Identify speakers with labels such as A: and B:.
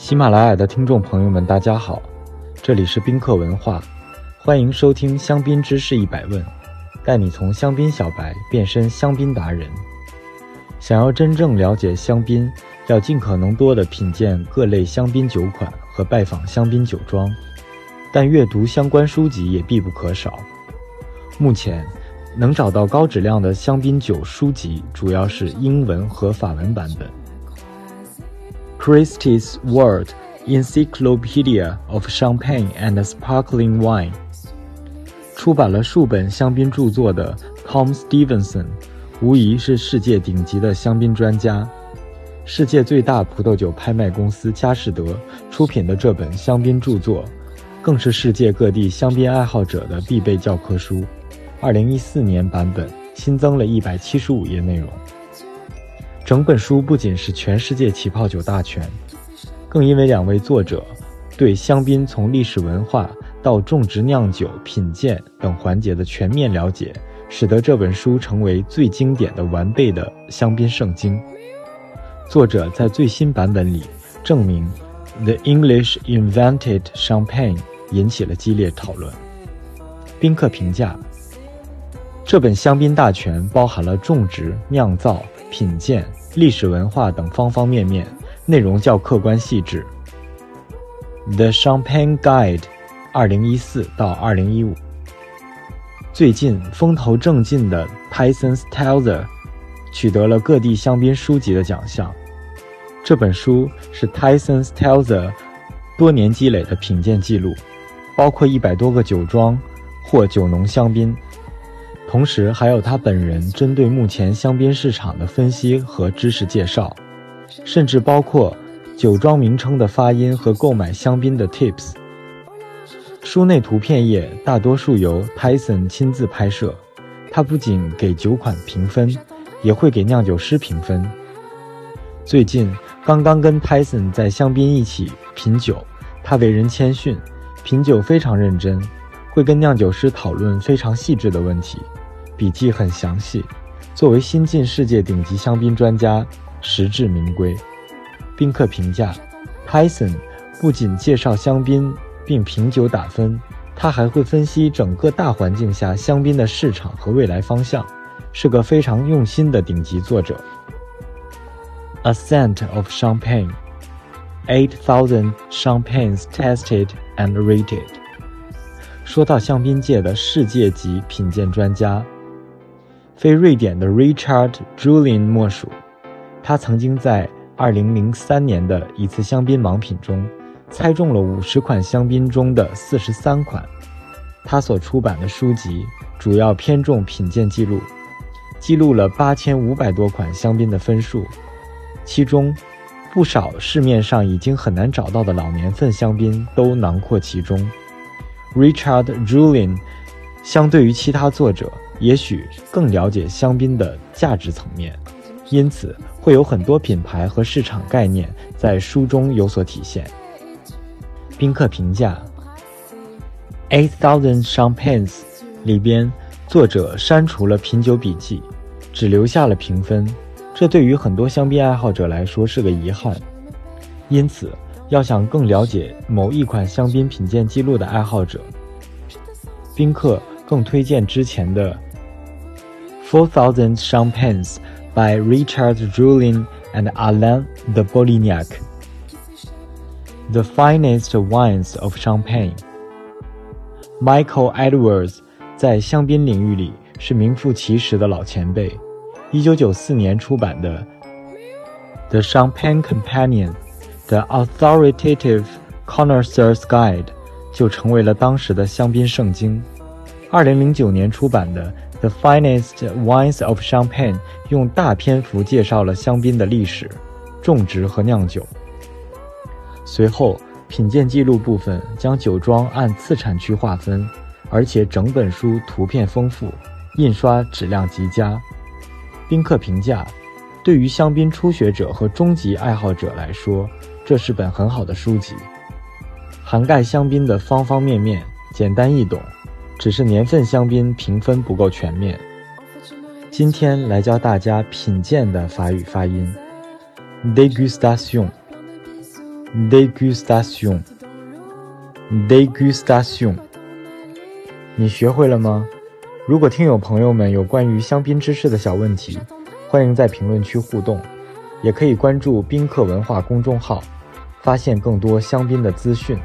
A: 喜马拉雅的听众朋友们，大家好，这里是宾客文化，欢迎收听香槟知识一百问，带你从香槟小白变身香槟达人。想要真正了解香槟，要尽可能多的品鉴各类香槟酒款和拜访香槟酒庄，但阅读相关书籍也必不可少。目前能找到高质量的香槟酒书籍，主要是英文和法文版本。Christie's World Encyclopedia of Champagne and Sparkling Wine 出版了数本香槟著作的 Tom Stevenson。无疑是世界顶级的香槟专家。世界最大葡萄酒拍卖公司佳士得出品的这本香槟著作，更是世界各地香槟爱好者的必备教科书。二零一四年版本新增了一百七十五页内容。整本书不仅是全世界起泡酒大全，更因为两位作者对香槟从历史文化到种植、酿酒、品鉴等环节的全面了解。使得这本书成为最经典的完备的香槟圣经。作者在最新版本里证明，The English invented champagne，引起了激烈讨论。宾客评价：这本香槟大全包含了种植、酿造、品鉴、历史文化等方方面面，内容较客观细致。The Champagne Guide，二零一四到二零一五。最近风头正劲的 Tyson Stelzer 取得了各地香槟书籍的奖项。这本书是 Tyson Stelzer 多年积累的品鉴记录，包括一百多个酒庄或酒农香槟，同时还有他本人针对目前香槟市场的分析和知识介绍，甚至包括酒庄名称的发音和购买香槟的 Tips。书内图片页大多数由 Tyson 亲自拍摄，他不仅给酒款评分，也会给酿酒师评分。最近刚刚跟 Tyson 在香槟一起品酒，他为人谦逊，品酒非常认真，会跟酿酒师讨论非常细致的问题，笔记很详细。作为新晋世界顶级香槟专家，实至名归。宾客评价：Tyson 不仅介绍香槟。并品酒打分，他还会分析整个大环境下香槟的市场和未来方向，是个非常用心的顶级作者。A scent of champagne, eight thousand champagnes tested and rated。说到香槟界的世界级品鉴专家，非瑞典的 Richard Julien 莫属。他曾经在2003年的一次香槟盲品中。猜中了五十款香槟中的四十三款。他所出版的书籍主要偏重品鉴记录，记录了八千五百多款香槟的分数，其中不少市面上已经很难找到的老年份香槟都囊括其中。Richard Julien 相对于其他作者，也许更了解香槟的价值层面，因此会有很多品牌和市场概念在书中有所体现。宾客评价：Eight Thousand Champagnes 里边，作者删除了品酒笔记，只留下了评分。这对于很多香槟爱好者来说是个遗憾。因此，要想更了解某一款香槟品鉴记录的爱好者，宾客更推荐之前的Four Thousand Champagnes by Richard Julien and Alain de Bolignac。The finest wines of Champagne. Michael Edwards 在香槟领域里是名副其实的老前辈。一九九四年出版的《The Champagne Companion: The Authoritative Connoisseur's Guide》就成为了当时的香槟圣经。二零零九年出版的《 The Finest Wines of Champagne》用大篇幅介绍了香槟的历史、种植和酿酒。随后，品鉴记录部分将酒庄按次产区划分，而且整本书图片丰富，印刷质量极佳。宾客评价：对于香槟初学者和中级爱好者来说，这是本很好的书籍，涵盖香槟的方方面面，简单易懂。只是年份香槟评分不够全面。今天来教大家品鉴的法语发音：dégustation。degustation，degustation，你学会了吗？如果听友朋友们有关于香槟知识的小问题，欢迎在评论区互动，也可以关注宾客文化公众号，发现更多香槟的资讯。